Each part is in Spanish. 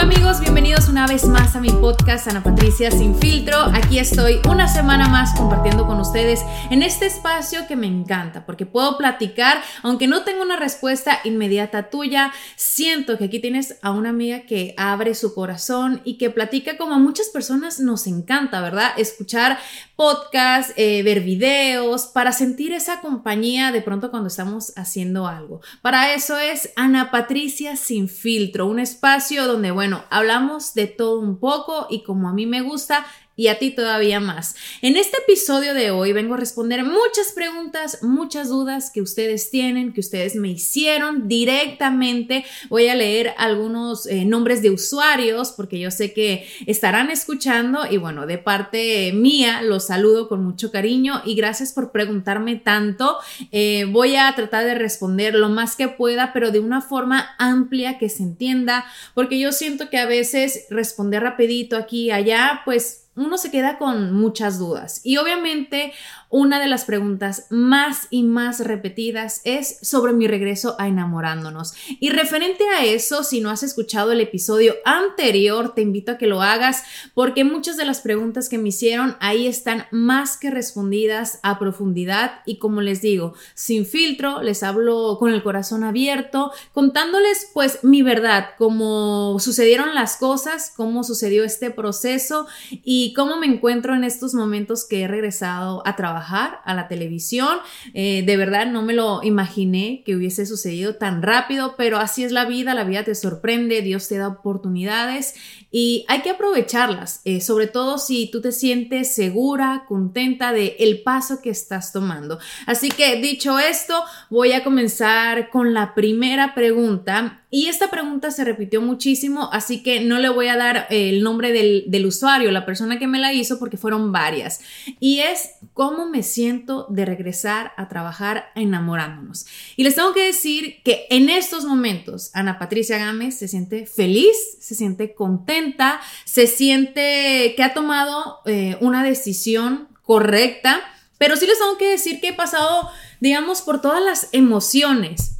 Hola amigos, bienvenidos una vez más a mi podcast Ana Patricia Sin Filtro. Aquí estoy una semana más compartiendo con ustedes en este espacio que me encanta porque puedo platicar, aunque no tengo una respuesta inmediata tuya, siento que aquí tienes a una amiga que abre su corazón y que platica como a muchas personas nos encanta, ¿verdad? Escuchar podcast, eh, ver videos, para sentir esa compañía de pronto cuando estamos haciendo algo. Para eso es Ana Patricia Sin Filtro, un espacio donde, bueno, hablamos de todo un poco y como a mí me gusta, y a ti todavía más. En este episodio de hoy vengo a responder muchas preguntas, muchas dudas que ustedes tienen, que ustedes me hicieron directamente. Voy a leer algunos eh, nombres de usuarios porque yo sé que estarán escuchando y bueno, de parte mía los saludo con mucho cariño y gracias por preguntarme tanto. Eh, voy a tratar de responder lo más que pueda, pero de una forma amplia que se entienda, porque yo siento que a veces responder rapidito aquí y allá, pues uno se queda con muchas dudas. Y obviamente una de las preguntas más y más repetidas es sobre mi regreso a enamorándonos. Y referente a eso, si no has escuchado el episodio anterior, te invito a que lo hagas porque muchas de las preguntas que me hicieron ahí están más que respondidas a profundidad y como les digo, sin filtro, les hablo con el corazón abierto, contándoles pues mi verdad, cómo sucedieron las cosas, cómo sucedió este proceso y cómo me encuentro en estos momentos que he regresado a trabajar a la televisión. Eh, de verdad no me lo imaginé que hubiese sucedido tan rápido, pero así es la vida, la vida te sorprende, Dios te da oportunidades y hay que aprovecharlas, eh, sobre todo si tú te sientes segura, contenta de el paso que estás tomando. Así que dicho esto, voy a comenzar con la primera pregunta y esta pregunta se repitió muchísimo, así que no le voy a dar el nombre del, del, usuario, la persona que me la hizo, porque fueron varias. Y es cómo me siento de regresar a trabajar enamorándonos. Y les tengo que decir que en estos momentos Ana Patricia Gámez se siente feliz, se siente contenta, se siente que ha tomado eh, una decisión correcta, pero sí les tengo que decir que he pasado, digamos, por todas las emociones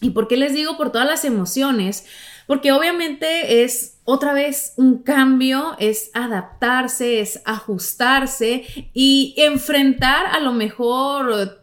¿Y por qué les digo por todas las emociones? Porque obviamente es otra vez un cambio, es adaptarse, es ajustarse y enfrentar a lo mejor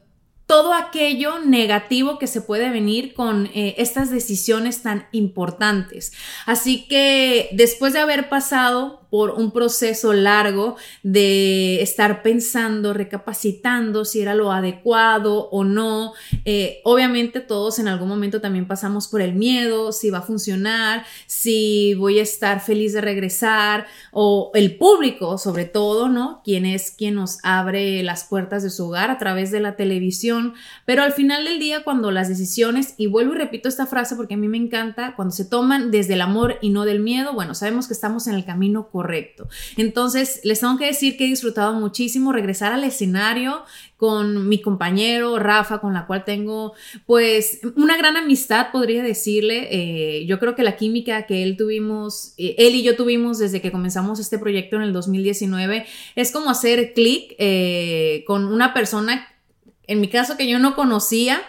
todo aquello negativo que se puede venir con eh, estas decisiones tan importantes. Así que después de haber pasado por un proceso largo de estar pensando, recapacitando si era lo adecuado o no, eh, obviamente todos en algún momento también pasamos por el miedo, si va a funcionar, si voy a estar feliz de regresar o el público sobre todo, ¿no? Quien es quien nos abre las puertas de su hogar a través de la televisión pero al final del día cuando las decisiones, y vuelvo y repito esta frase porque a mí me encanta, cuando se toman desde el amor y no del miedo, bueno, sabemos que estamos en el camino correcto. Entonces, les tengo que decir que he disfrutado muchísimo regresar al escenario con mi compañero Rafa, con la cual tengo pues una gran amistad, podría decirle. Eh, yo creo que la química que él tuvimos, eh, él y yo tuvimos desde que comenzamos este proyecto en el 2019, es como hacer clic eh, con una persona en mi caso que yo no conocía,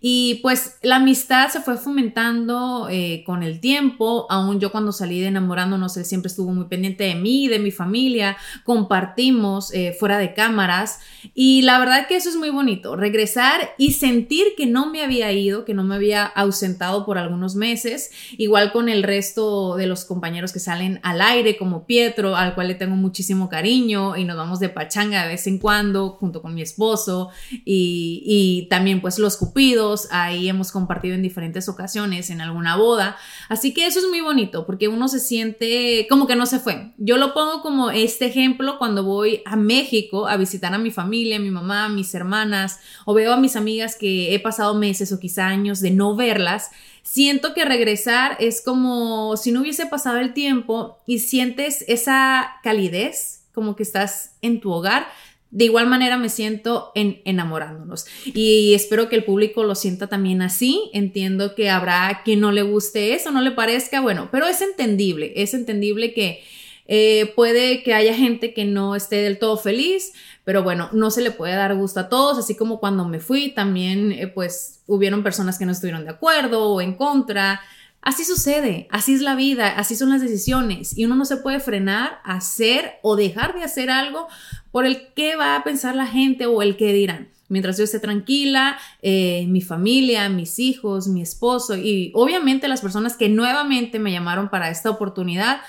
Y pues la amistad se fue fomentando eh, con el tiempo, aún yo cuando salí de enamorándonos, él siempre estuvo muy pendiente de mí, de mi familia, compartimos eh, fuera de cámaras. Y la verdad que eso es muy bonito, regresar y sentir que no me había ido, que no me había ausentado por algunos meses, igual con el resto de los compañeros que salen al aire, como Pietro, al cual le tengo muchísimo cariño y nos vamos de pachanga de vez en cuando junto con mi esposo. Y, y también pues los cupidos ahí hemos compartido en diferentes ocasiones, en alguna boda. Así que eso es muy bonito porque uno se siente como que no se fue. Yo lo pongo como este ejemplo cuando voy a México a visitar a mi familia, a mi mamá, a mis hermanas, o veo a mis amigas que he pasado meses o quizá años de no verlas. Siento que regresar es como si no hubiese pasado el tiempo y sientes esa calidez, como que estás en tu hogar, de igual manera me siento en enamorándonos y espero que el público lo sienta también así. Entiendo que habrá quien no le guste eso, no le parezca, bueno, pero es entendible, es entendible que eh, puede que haya gente que no esté del todo feliz, pero bueno, no se le puede dar gusto a todos, así como cuando me fui también eh, pues hubieron personas que no estuvieron de acuerdo o en contra. Así sucede, así es la vida, así son las decisiones y uno no se puede frenar hacer o dejar de hacer algo por el que va a pensar la gente o el que dirán. Mientras yo esté tranquila, eh, mi familia, mis hijos, mi esposo y obviamente las personas que nuevamente me llamaron para esta oportunidad,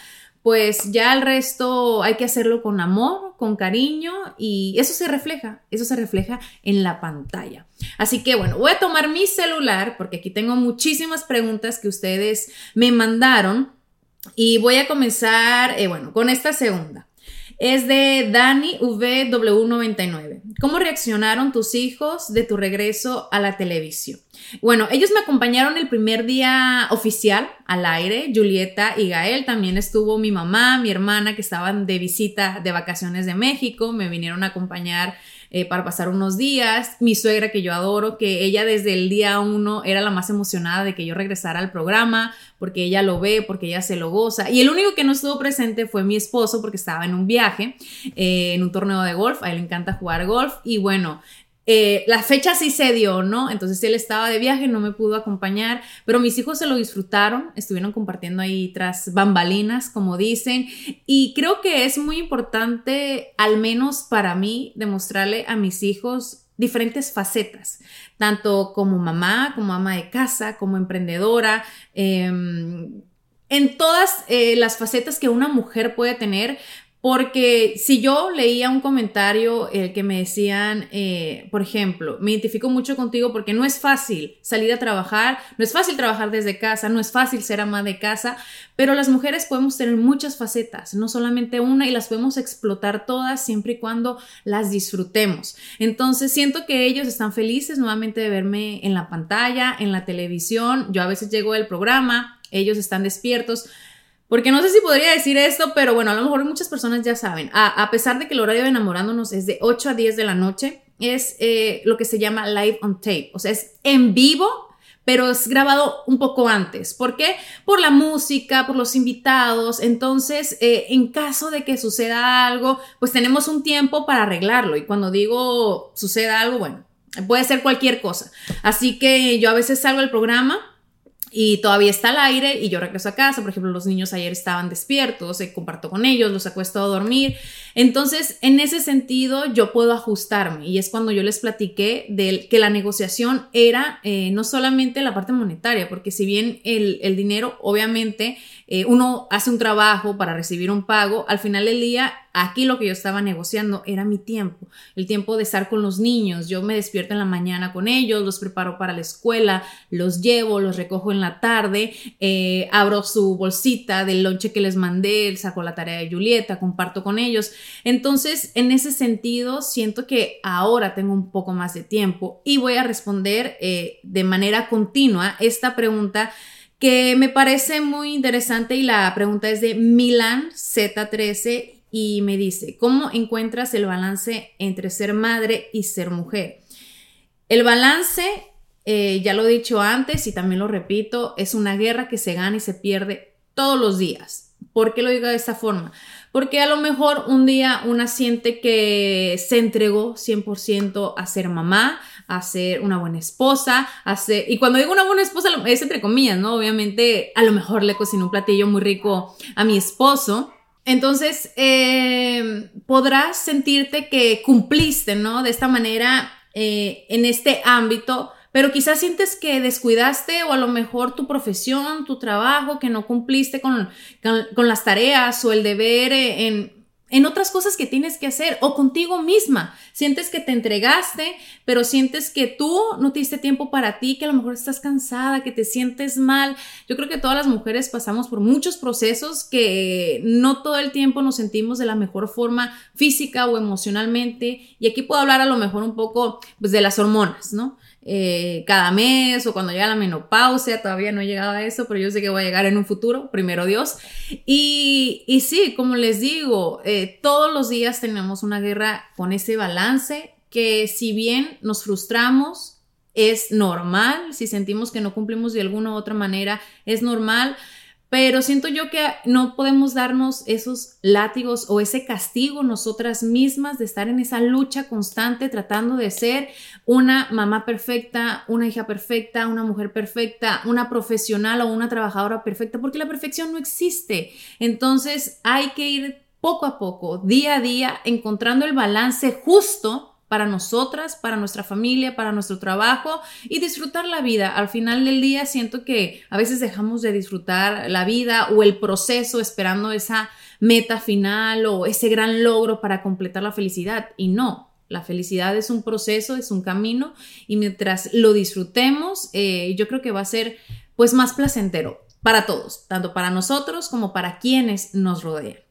pues ya el resto hay que hacerlo con amor, con cariño y eso se refleja, eso se refleja en la pantalla. Así que bueno, voy a tomar mi celular porque aquí tengo muchísimas preguntas que ustedes me mandaron y voy a comenzar, eh, bueno, con esta segunda. Es de Dani VW99. ¿Cómo reaccionaron tus hijos de tu regreso a la televisión? Bueno, ellos me acompañaron el primer día oficial al aire, Julieta y Gael. También estuvo mi mamá, mi hermana que estaban de visita de vacaciones de México. Me vinieron a acompañar eh, para pasar unos días. Mi suegra, que yo adoro, que ella desde el día uno era la más emocionada de que yo regresara al programa, porque ella lo ve, porque ella se lo goza. Y el único que no estuvo presente fue mi esposo, porque estaba en un viaje, eh, en un torneo de golf. A él le encanta jugar golf. Y bueno, eh, la fecha sí se dio, ¿no? Entonces él estaba de viaje, no me pudo acompañar, pero mis hijos se lo disfrutaron, estuvieron compartiendo ahí tras bambalinas, como dicen, y creo que es muy importante, al menos para mí, demostrarle a mis hijos diferentes facetas, tanto como mamá, como ama de casa, como emprendedora. Em, en todas eh, las facetas que una mujer puede tener, porque si yo leía un comentario el que me decían, eh, por ejemplo, me identifico mucho contigo porque no es fácil salir a trabajar, no es fácil trabajar desde casa, no es fácil ser ama de casa, pero las mujeres podemos tener muchas facetas, no solamente una, y las podemos explotar todas siempre y cuando las disfrutemos. Entonces siento que ellos están felices nuevamente de verme en la pantalla, en la televisión. Yo a veces llego del programa, ellos están despiertos porque no sé si podría decir esto, pero bueno, a lo mejor muchas personas ya saben. A, pesar de que el horario de enamorándonos es de 8 a 10 de la noche, es eh, lo que se llama live on tape. O sea, es en vivo, pero es grabado un poco antes. ¿Por qué? Por la música, por los invitados. Entonces, eh, en caso de que suceda algo, pues tenemos un tiempo para arreglarlo. Y cuando digo suceda algo, bueno, puede ser cualquier cosa. Así que yo a veces salgo del programa y todavía está al aire y yo regreso a casa, por ejemplo, los niños ayer estaban despiertos, se comparto con ellos, los acuesto a dormir. Entonces, en ese sentido, yo puedo ajustarme y es cuando yo les platiqué de que la negociación era eh, no solamente la parte monetaria, porque si bien el, el dinero, obviamente, eh, uno hace un trabajo para recibir un pago, al final del día, aquí lo que yo estaba negociando era mi tiempo, el tiempo de estar con los niños. Yo me despierto en la mañana con ellos, los preparo para la escuela, los llevo, los recojo en la tarde, eh, abro su bolsita del lonche que les mandé, saco la tarea de Julieta, comparto con ellos. Entonces, en ese sentido, siento que ahora tengo un poco más de tiempo y voy a responder eh, de manera continua esta pregunta que me parece muy interesante y la pregunta es de Milan Z13 y me dice, ¿cómo encuentras el balance entre ser madre y ser mujer? El balance, eh, ya lo he dicho antes y también lo repito, es una guerra que se gana y se pierde todos los días, ¿Por qué lo digo de esta forma? Porque a lo mejor un día una siente que se entregó 100% a ser mamá, a ser una buena esposa, a. Y cuando digo una buena esposa es entre comillas, ¿no? Obviamente a lo mejor le cocino un platillo muy rico a mi esposo. Entonces, eh, podrás sentirte que cumpliste, ¿no? De esta manera, eh, en este ámbito, pero quizás sientes que descuidaste o a lo mejor tu profesión, tu trabajo, que no cumpliste con, con, las tareas o el deber eh, en, en otras cosas que tienes que hacer o contigo misma. Sientes que te entregaste, pero sientes que tú no te diste tiempo para ti, que a lo mejor estás cansada, que te sientes mal. Yo creo que todas las mujeres pasamos por muchos procesos que no todo el tiempo nos sentimos de la mejor forma física o emocionalmente. Y aquí puedo hablar a lo mejor un poco pues, de las hormonas, ¿no? Eh, cada mes o cuando llega la menopausia, todavía no he llegado a eso, pero yo sé que voy a llegar en un futuro, primero Dios. Y, y sí, como les digo, eh, todos los días tenemos una guerra con ese balance que si bien nos frustramos, es normal, si sentimos que no cumplimos de alguna u otra manera, es normal, pero siento yo que no podemos darnos esos látigos o ese castigo nosotras mismas de estar en esa lucha constante tratando de ser una mamá perfecta, una hija perfecta, una mujer perfecta, una profesional o una trabajadora perfecta, porque la perfección no existe. Entonces hay que ir poco a poco, día a día, encontrando el balance justo para nosotras, para nuestra familia, para nuestro trabajo y disfrutar la vida. Al final del día siento que a veces dejamos de disfrutar la vida o el proceso esperando esa meta final o ese gran logro para completar la felicidad y no. La felicidad es un proceso, es un camino y mientras lo disfrutemos, eh, yo creo que va a ser pues más placentero para todos, tanto para nosotros como para quienes nos rodean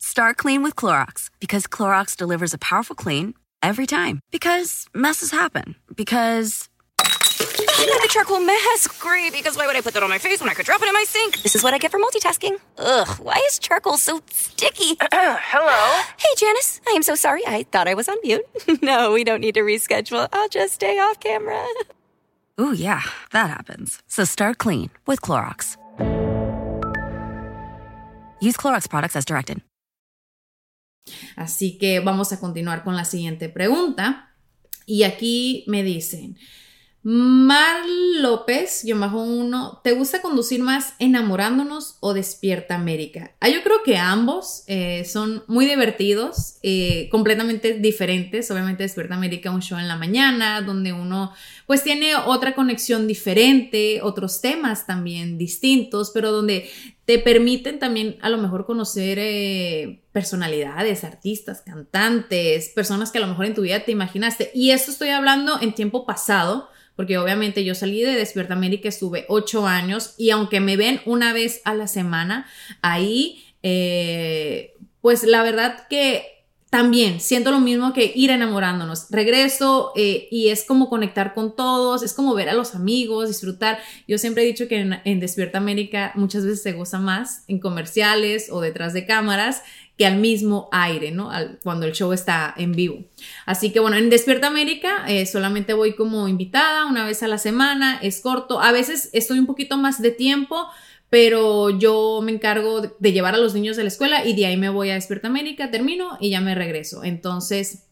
Start clean with Clorox because Clorox delivers a powerful clean every time. Because messes happen. Because. I love the charcoal mask. Great, because why would I put that on my face when I could drop it in my sink? This is what I get for multitasking. Ugh, why is charcoal so sticky? Hello? Hey, Janice. I am so sorry. I thought I was on mute. no, we don't need to reschedule. I'll just stay off camera. Ooh, yeah, that happens. So start clean with Clorox. Use Clorox products as directed. Así que vamos a continuar con la siguiente pregunta. Y aquí me dicen, Mar López, yo bajo uno, ¿te gusta conducir más enamorándonos o despierta América? Ah, yo creo que ambos eh, son muy divertidos, eh, completamente diferentes. Obviamente despierta América un show en la mañana, donde uno pues tiene otra conexión diferente, otros temas también distintos, pero donde te permiten también a lo mejor conocer eh, personalidades, artistas, cantantes, personas que a lo mejor en tu vida te imaginaste. Y esto estoy hablando en tiempo pasado porque obviamente yo salí de Despierta América, estuve ocho años y aunque me ven una vez a la semana, ahí, eh, pues la verdad que también siento lo mismo que ir enamorándonos. Regreso eh, y es como conectar con todos, es como ver a los amigos, disfrutar. Yo siempre he dicho que en, Despierta América muchas veces se goza más en comerciales o detrás de cámaras que al mismo aire, ¿no? cuando el show está en vivo. Así que bueno, en Despierta América eh, solamente voy como invitada una vez a la semana, es corto, a veces estoy un poquito más de tiempo, pero yo me encargo de llevar a los niños de la escuela y de ahí me voy a Despierta América, termino y ya me regreso. Entonces,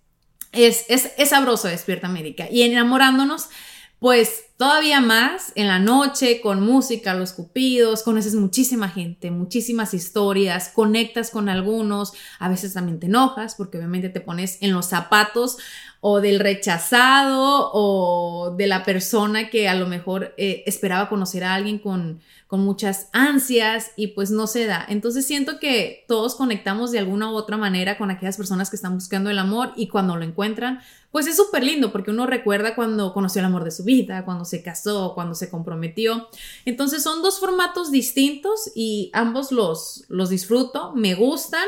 es, es, es sabroso Despierta América. Y enamorándonos, pues todavía más en la noche con música, los cupidos, conoces muchísima gente, muchísimas historias, conectas con algunos, a veces también te enojas porque obviamente te pones en los zapatos o del rechazado o de la persona que a lo mejor eh, esperaba conocer a alguien con, con muchas ansias y pues no se da. Entonces siento que todos conectamos de alguna u otra manera con aquellas personas que están buscando el amor y cuando lo encuentran, pues es súper lindo porque uno recuerda cuando conoció el amor de su vida, cuando se casó, cuando se comprometió. Entonces son dos formatos distintos y ambos los, los disfruto, me gustan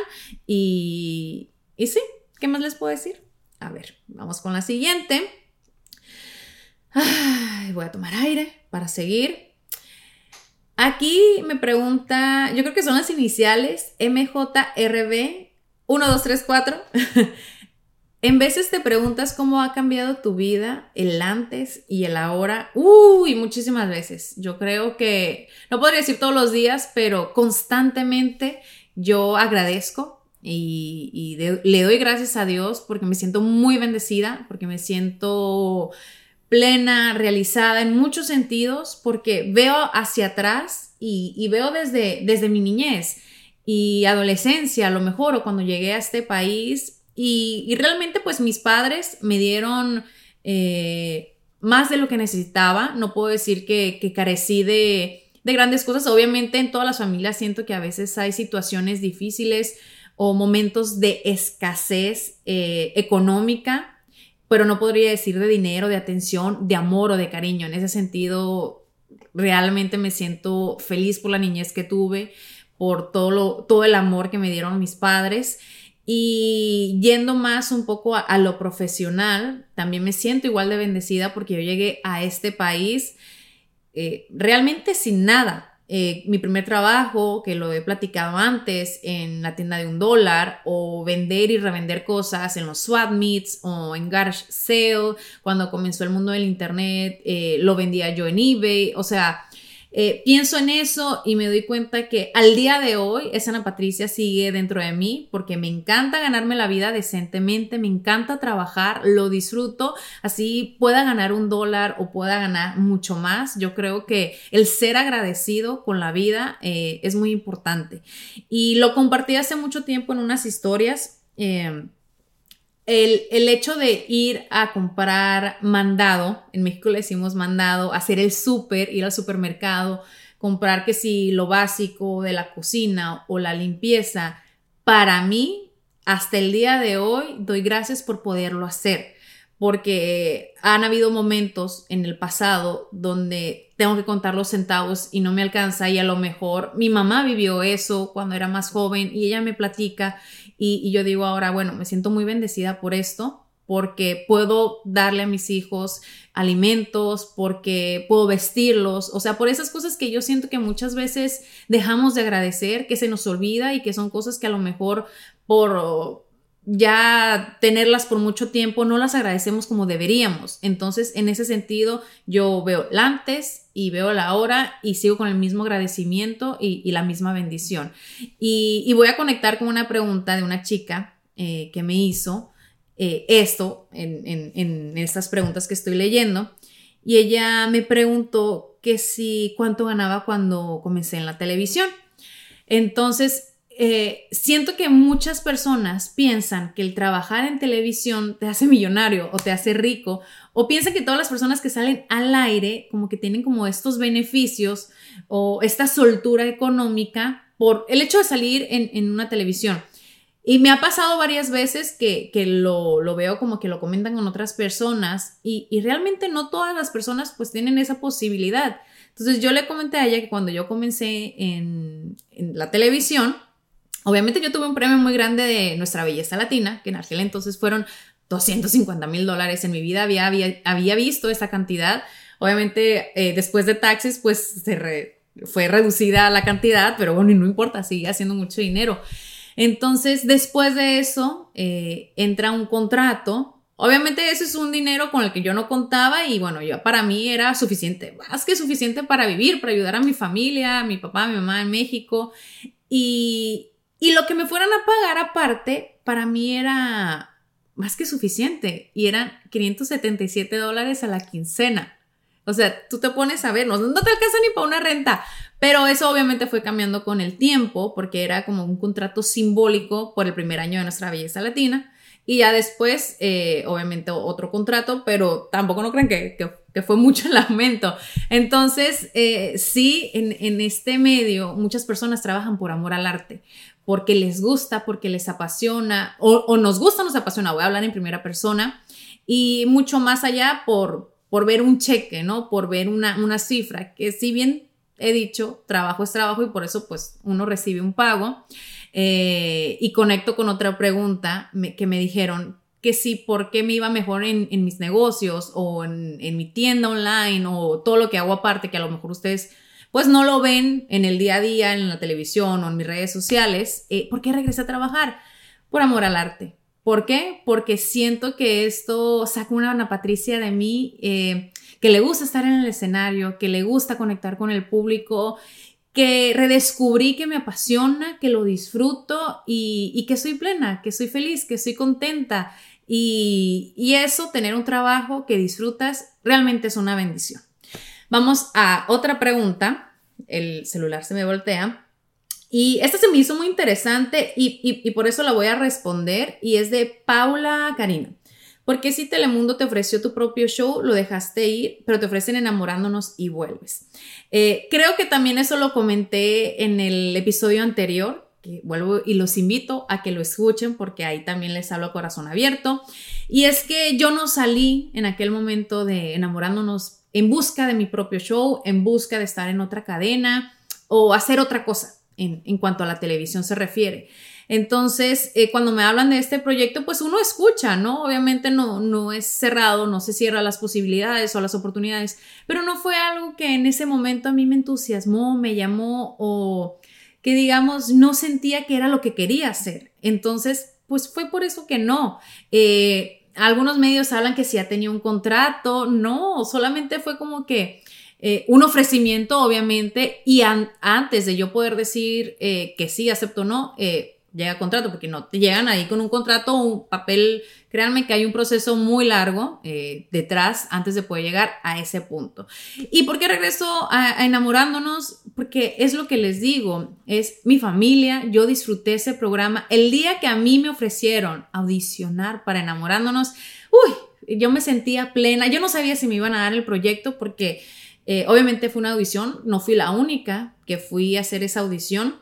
y, y sí, ¿qué más les puedo decir? A ver, vamos con la siguiente. voy a tomar aire para seguir. Aquí me pregunta, yo creo que son las iniciales MJRB 1234. en veces te preguntas cómo ha cambiado tu vida el antes y el ahora. Uy, muchísimas veces. Yo creo que, no podría decir todos los días, pero constantemente yo agradezco y, le doy gracias a Dios porque me siento muy bendecida, porque me siento plena, realizada en muchos sentidos, porque veo hacia atrás y, veo desde, desde mi niñez y adolescencia, a lo mejor, o cuando llegué a este país, y, realmente pues mis padres me dieron eh, más de lo que necesitaba, no puedo decir que, carecí de, grandes cosas, obviamente en todas las familias siento que a veces hay situaciones difíciles o momentos de escasez eh, económica, pero no podría decir de dinero, de atención, de amor o de cariño. En ese sentido, realmente me siento feliz por la niñez que tuve, por todo, todo el amor que me dieron mis padres. Y yendo más un poco a, lo profesional, también me siento igual de bendecida porque yo llegué a este país eh, realmente sin nada. Eh, mi primer trabajo, que lo he platicado antes, en la tienda de un dólar, o vender y revender cosas en los swap meets o en garage sale, cuando comenzó el mundo del internet, eh, lo vendía yo en eBay, o sea, eh, pienso en eso y me doy cuenta que al día de hoy esa Ana Patricia sigue dentro de mí porque me encanta ganarme la vida decentemente, me encanta trabajar, lo disfruto, así pueda ganar un dólar o pueda ganar mucho más. Yo creo que el ser agradecido con la vida eh, es muy importante. Y lo compartí hace mucho tiempo en unas historias. Eh, el, hecho de ir a comprar mandado, en México le decimos mandado, hacer el súper, ir al supermercado, comprar que si lo básico de la cocina o la limpieza, para mí, hasta el día de hoy, doy gracias por poderlo hacer, porque han habido momentos en el pasado donde tengo que contar los centavos y no me alcanza y a lo mejor mi mamá vivió eso cuando era más joven y ella me platica y, yo digo ahora, bueno, me siento muy bendecida por esto, porque puedo darle a mis hijos alimentos, porque puedo vestirlos, o sea, por esas cosas que yo siento que muchas veces dejamos de agradecer, que se nos olvida y que son cosas que a lo mejor por ya tenerlas por mucho tiempo no las agradecemos como deberíamos. Entonces, en ese sentido, yo veo la antes y veo la ahora y sigo con el mismo agradecimiento y, la misma bendición. Y, voy a conectar con una pregunta de una chica eh, que me hizo eh, esto en, en estas preguntas que estoy leyendo. Y ella me preguntó que si cuánto ganaba cuando comencé en la televisión. Entonces, eh, siento que muchas personas piensan que el trabajar en televisión te hace millonario o te hace rico, o piensan que todas las personas que salen al aire como que tienen como estos beneficios o esta soltura económica por el hecho de salir en, una televisión. Y me ha pasado varias veces que, lo, veo como que lo comentan con otras personas y, realmente no todas las personas pues tienen esa posibilidad. Entonces yo le comenté a ella que cuando yo comencé en, en la televisión, Obviamente yo tuve un premio muy grande de Nuestra Belleza Latina, que en aquel entonces fueron 250 mil dólares. En mi vida había, había, visto esa cantidad. Obviamente eh, después de taxis pues se fue reducida la cantidad, pero bueno, y no importa, sigue haciendo mucho dinero. Entonces después de eso eh, entra un contrato. Obviamente ese es un dinero con el que yo no contaba y bueno, yo, para mí era suficiente, más que suficiente para vivir, para ayudar a mi familia, a mi papá, a mi mamá en México. Y, y lo que me fueran a pagar aparte, para mí era más que suficiente. Y eran 577 dólares a la quincena. O sea, tú te pones a ver, no, no te alcanza ni para una renta. Pero eso obviamente fue cambiando con el tiempo, porque era como un contrato simbólico por el primer año de nuestra belleza latina. Y ya después, eh, obviamente, otro contrato, pero tampoco no creen que, que, fue mucho el aumento. Entonces, eh, sí, en, en, este medio muchas personas trabajan por amor al arte, porque les gusta, porque les apasiona, o, nos gusta, nos apasiona, voy a hablar en primera persona, y mucho más allá por, por ver un cheque, ¿no? Por ver una, una cifra, que si bien he dicho, trabajo es trabajo y por eso pues uno recibe un pago. Eh, y conecto con otra pregunta que me dijeron que sí, por qué me iba mejor en, mis negocios o en, mi tienda online o todo lo que hago aparte, que a lo mejor ustedes pues no lo ven en el día a día, en la televisión o en mis redes sociales. Eh, ¿Por qué regresé a trabajar? Por amor al arte. ¿Por qué? Porque siento que esto saca una Ana Patricia de mí eh, que le gusta estar en el escenario, que le gusta conectar con el público, que redescubrí que me apasiona, que lo disfruto y, que soy plena, que soy feliz, que soy contenta. Y, y eso, tener un trabajo que disfrutas, realmente es una bendición. Vamos a otra pregunta. El celular se me voltea. Y esta se me hizo muy interesante y, por eso la voy a responder y es de Paula Karina. ¿Por qué si Telemundo te ofreció tu propio show, lo dejaste ir, pero te ofrecen enamorándonos y vuelves? Eh, creo que también eso lo comenté en el episodio anterior, que vuelvo y los invito a que lo escuchen porque ahí también les hablo a corazón abierto. Y es que yo no salí en aquel momento de enamorándonos en busca de mi propio show, en busca de estar en otra cadena o hacer otra cosa en, cuanto a la televisión se refiere. Entonces, eh, cuando me hablan de este proyecto, pues uno escucha, ¿no? Obviamente no, no es cerrado, no se cierra las posibilidades o las oportunidades, pero no fue algo que en ese momento a mí me entusiasmó, me llamó o que digamos no sentía que era lo que quería hacer. Entonces, pues fue por eso que no. Eh, algunos medios hablan que si ya tenía un contrato, no, solamente fue como que eh, un ofrecimiento, obviamente, y antes de yo poder decir eh, que sí, acepto o no, eh, llega contrato, porque no te llegan ahí con un contrato un papel. Créanme que hay un proceso muy largo detrás antes de poder llegar a ese punto. ¿Y por qué regreso a, enamorándonos? Porque es lo que les digo, es mi familia, yo disfruté ese programa. El día que a mí me ofrecieron audicionar para enamorándonos, uy, yo me sentía plena. Yo no sabía si me iban a dar el proyecto porque eh, obviamente fue una audición, no fui la única que fui a hacer esa audición.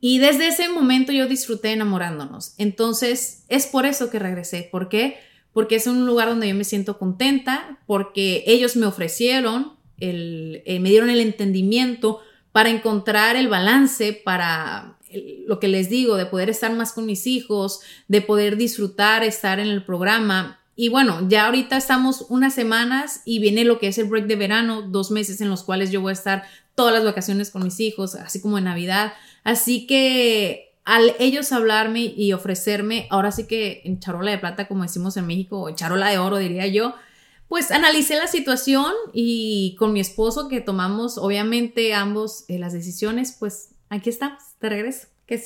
Y desde ese momento yo disfruté enamorándonos. Entonces, es por eso que regresé. ¿Por qué? Porque es un lugar donde yo me siento contenta, porque ellos me ofrecieron, el, eh, me dieron el entendimiento para encontrar el balance, para lo que les digo, de poder estar más con mis hijos, de poder disfrutar, estar en el programa. Y bueno, ya ahorita estamos unas semanas y viene lo que es el break de verano, dos meses en los cuales yo voy a estar todas las vacaciones con mis hijos, así como en Navidad. Así que al ellos hablarme y ofrecerme, ahora sí que en charola de plata, como decimos en México, o en charola de oro, diría yo, pues analicé la situación y con mi esposo que tomamos obviamente ambos eh, las decisiones, pues aquí estamos, te regreso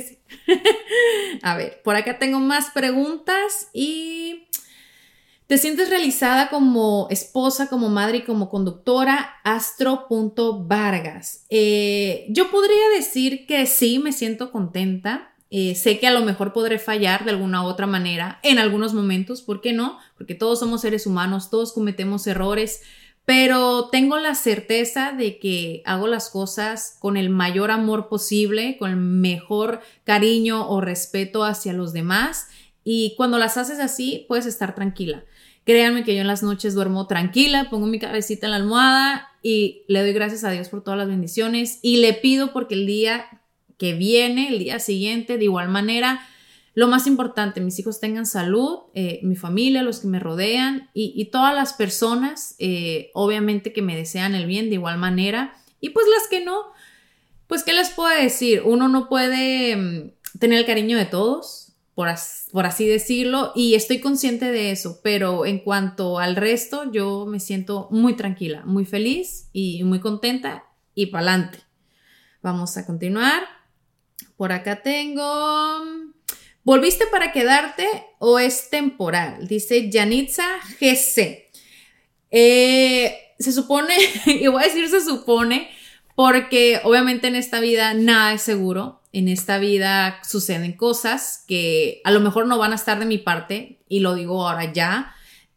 A ver, por acá tengo más preguntas y ¿te sientes realizada como esposa, como madre y como conductora? Astro.vargas. Eh, yo podría decir que sí, me siento contenta. Eh, sé que a lo mejor podré fallar de alguna u otra manera en algunos momentos, ¿por qué no? Porque todos somos seres humanos, todos cometemos errores pero tengo la certeza de que hago las cosas con el mayor amor posible, con el mejor cariño o respeto hacia los demás y cuando las haces así puedes estar tranquila. Créanme que yo en las noches duermo tranquila, pongo mi cabecita en la almohada y le doy gracias a Dios por todas las bendiciones y le pido porque el día que viene, el día siguiente, de igual manera, lo más importante, mis hijos tengan salud, eh, mi familia, los que me rodean y, todas las personas, eh, obviamente que me desean el bien de igual manera. Y pues las que no, pues ¿qué les puedo decir? Uno no puede mm, tener el cariño de todos, por, por así decirlo, y estoy consciente de eso, pero en cuanto al resto, yo me siento muy tranquila, muy feliz y muy contenta y para adelante. Vamos a continuar. Por acá tengo... ¿Volviste para quedarte o es temporal? Dice Yanitza GC. Eh, se supone, y voy a decir se supone, porque obviamente en esta vida nada es seguro. En esta vida suceden cosas que a lo mejor no van a estar de mi parte, y lo digo ahora ya.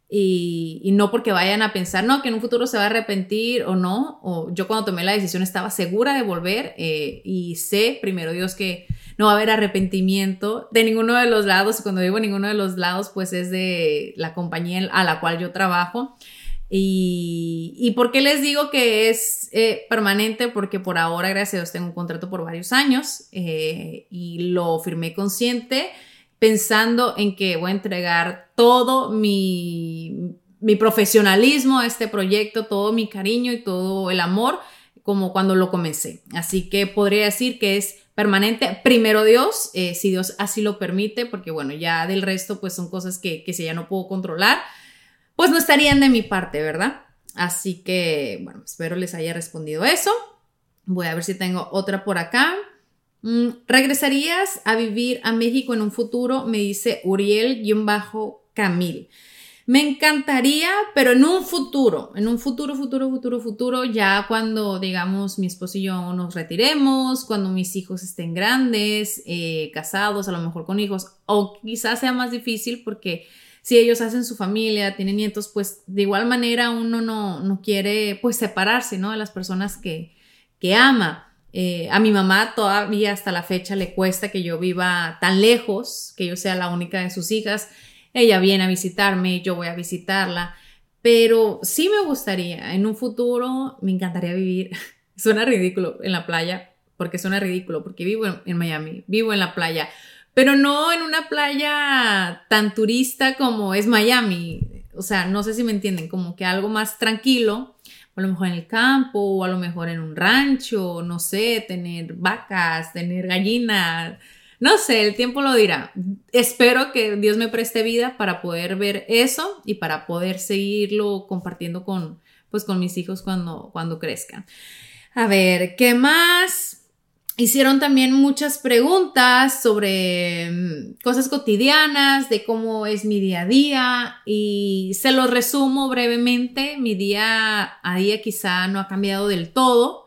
Y, no porque vayan a pensar, no, que en un futuro se va a arrepentir o no. O yo cuando tomé la decisión estaba segura de volver eh, y sé, primero Dios, que no va a haber arrepentimiento de ninguno de los lados. Cuando digo ninguno de los lados, pues es de la compañía a la cual yo trabajo. Y, y ¿por qué les digo que es eh, permanente? Porque por ahora, gracias a Dios, tengo un contrato por varios años eh, y lo firmé consciente pensando en que voy a entregar todo mi, mi profesionalismo a este proyecto, todo mi cariño y todo el amor como cuando lo comencé. Así que podría decir que es permanente. Primero Dios, eh, si Dios así lo permite, porque bueno, ya del resto pues son cosas que, que si ya no puedo controlar, pues no estarían de mi parte, ¿verdad? Así que bueno, espero les haya respondido eso. Voy a ver si tengo otra por acá. Mm, ¿Regresarías a vivir a México en un futuro? Me dice Uriel-Camil. Me encantaría, pero en un futuro, en un futuro, futuro, futuro, futuro, ya cuando, digamos, mi esposo y yo nos retiremos, cuando mis hijos estén grandes, eh, casados, a lo mejor con hijos, o quizás sea más difícil porque si ellos hacen su familia, tienen nietos, pues de igual manera uno no, no quiere, pues, separarse, ¿no? De las personas que, que ama. Eh, a mi mamá todavía hasta la fecha le cuesta que yo viva tan lejos, que yo sea la única de sus hijas. Ella viene a visitarme, yo voy a visitarla, pero sí me gustaría, en un futuro me encantaría vivir, suena ridículo en la playa, porque suena ridículo, porque vivo en, Miami, vivo en la playa, pero no en una playa tan turista como es Miami. O sea, no sé si me entienden, como que algo más tranquilo, a lo mejor en el campo, o a lo mejor en un rancho, no sé, tener vacas, tener gallinas, no sé, el tiempo lo dirá. Espero que Dios me preste vida para poder ver eso y para poder seguirlo compartiendo con, pues, con mis hijos cuando, cuando crezcan. A ver, ¿qué más? Hicieron también muchas preguntas sobre mm, cosas cotidianas, de cómo es mi día a día y se lo resumo brevemente. Mi día a día quizá no ha cambiado del todo,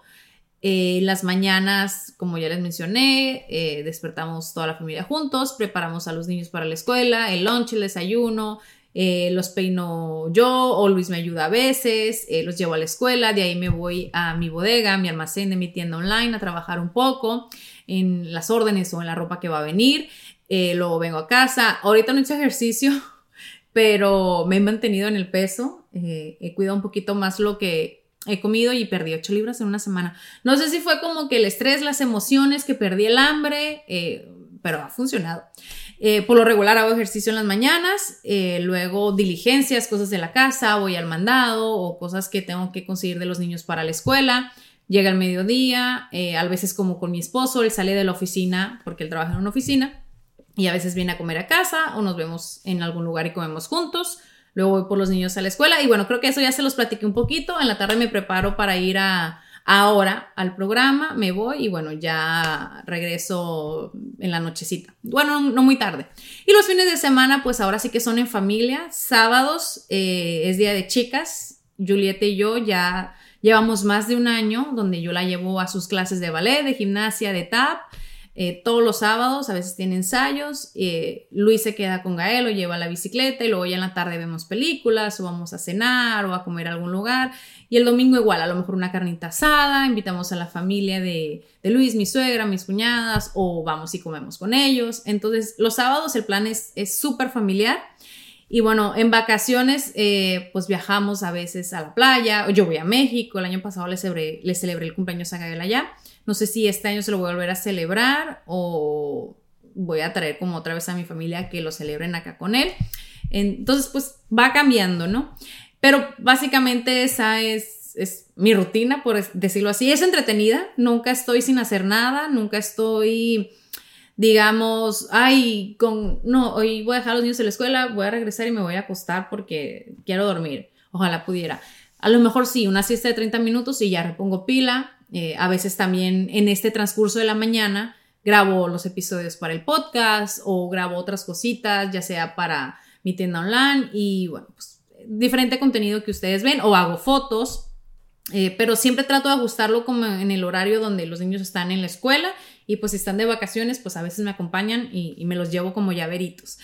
eh, las mañanas, como ya les mencioné, eh, despertamos toda la familia juntos, preparamos a los niños para la escuela, el lunch, el desayuno, eh, los peino yo o Luis me ayuda a veces, los llevo a la escuela, de ahí me voy a mi bodega, mi almacén de mi tienda online a trabajar un poco en las órdenes o en la ropa que va a venir, luego vengo a casa, ahorita no he hecho ejercicio, pero me he mantenido en el peso, he cuidado un poquito más lo que He comido y perdí 8 libras en una semana. No sé si fue como que el estrés, las emociones, que perdí el hambre, eh, pero ha funcionado. Eh, por lo regular hago ejercicio en las mañanas, eh, luego diligencias, cosas de la casa, voy al mandado o cosas que tengo que conseguir de los niños para la escuela. Llega el mediodía, a veces como con mi esposo, él sale de la oficina porque él trabaja en una oficina y a veces viene a comer a casa o nos vemos en algún lugar y comemos juntos. Luego voy por los niños a la escuela y bueno, creo que eso ya se los platiqué un poquito. En la tarde me preparo para ir a, ahora al programa, me voy y bueno, ya regreso en la nochecita. Bueno, no, muy tarde. Y los fines de semana, pues ahora sí que son en familia. Sábados eh, es día de chicas. Julieta y yo ya llevamos más de un año donde yo la llevo a sus clases de ballet, de gimnasia, de tap. Eh, todos los sábados, a veces tiene ensayos, eh, Luis se queda con Gael o lleva la bicicleta y luego ya en la tarde vemos películas o vamos a cenar o a comer a algún lugar y el domingo igual, a lo mejor una carnita asada, invitamos a la familia de, Luis, mi suegra, mis cuñadas o vamos y comemos con ellos. Entonces los sábados el plan es súper familiar. Y bueno, en vacaciones, eh, pues viajamos a veces a la playa. Yo voy a México. El año pasado le celebré, le celebré el cumpleaños a Gael allá. No sé si este año se lo voy a volver a celebrar o voy a traer como otra vez a mi familia que lo celebren acá con él. Entonces, pues va cambiando, ¿no? Pero básicamente esa es, es mi rutina, por decirlo así. Es entretenida, nunca estoy sin hacer nada, nunca estoy, digamos, ay, con, no, hoy voy a dejar a los niños en la escuela, voy a regresar y me voy a acostar porque quiero dormir. Ojalá pudiera. A lo mejor sí, una siesta de 30 minutos y ya repongo pila. Eh, a veces también en este transcurso de la mañana grabo los episodios para el podcast o grabo otras cositas, ya sea para mi tienda online y bueno, pues diferente contenido que ustedes ven o hago fotos. Eh, pero siempre trato de ajustarlo como en el horario donde los niños están en la escuela y pues si están de vacaciones pues a veces me acompañan y, y me los llevo como llaveritos.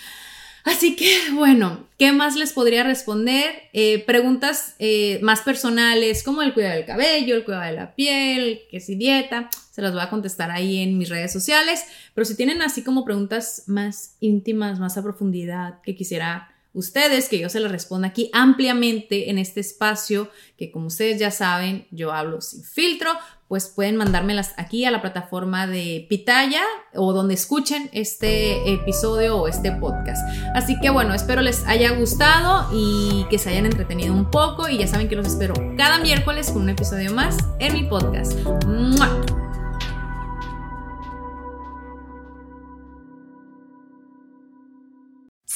Así que, bueno, ¿qué más les podría responder? Eh, preguntas eh, más personales, como el cuidado del cabello, el cuidado de la piel, qué si dieta, se las voy a contestar ahí en mis redes sociales. Pero si tienen así como preguntas más íntimas, más a profundidad, que quisiera ustedes, que yo se las responda aquí ampliamente en este espacio, que como ustedes ya saben, yo hablo sin filtro, pues pueden mandármelas aquí a la plataforma de Pitaya o donde escuchen este episodio o este podcast. Así que bueno, espero les haya gustado y que se hayan entretenido un poco y ya saben que los espero cada miércoles con un episodio más en mi podcast.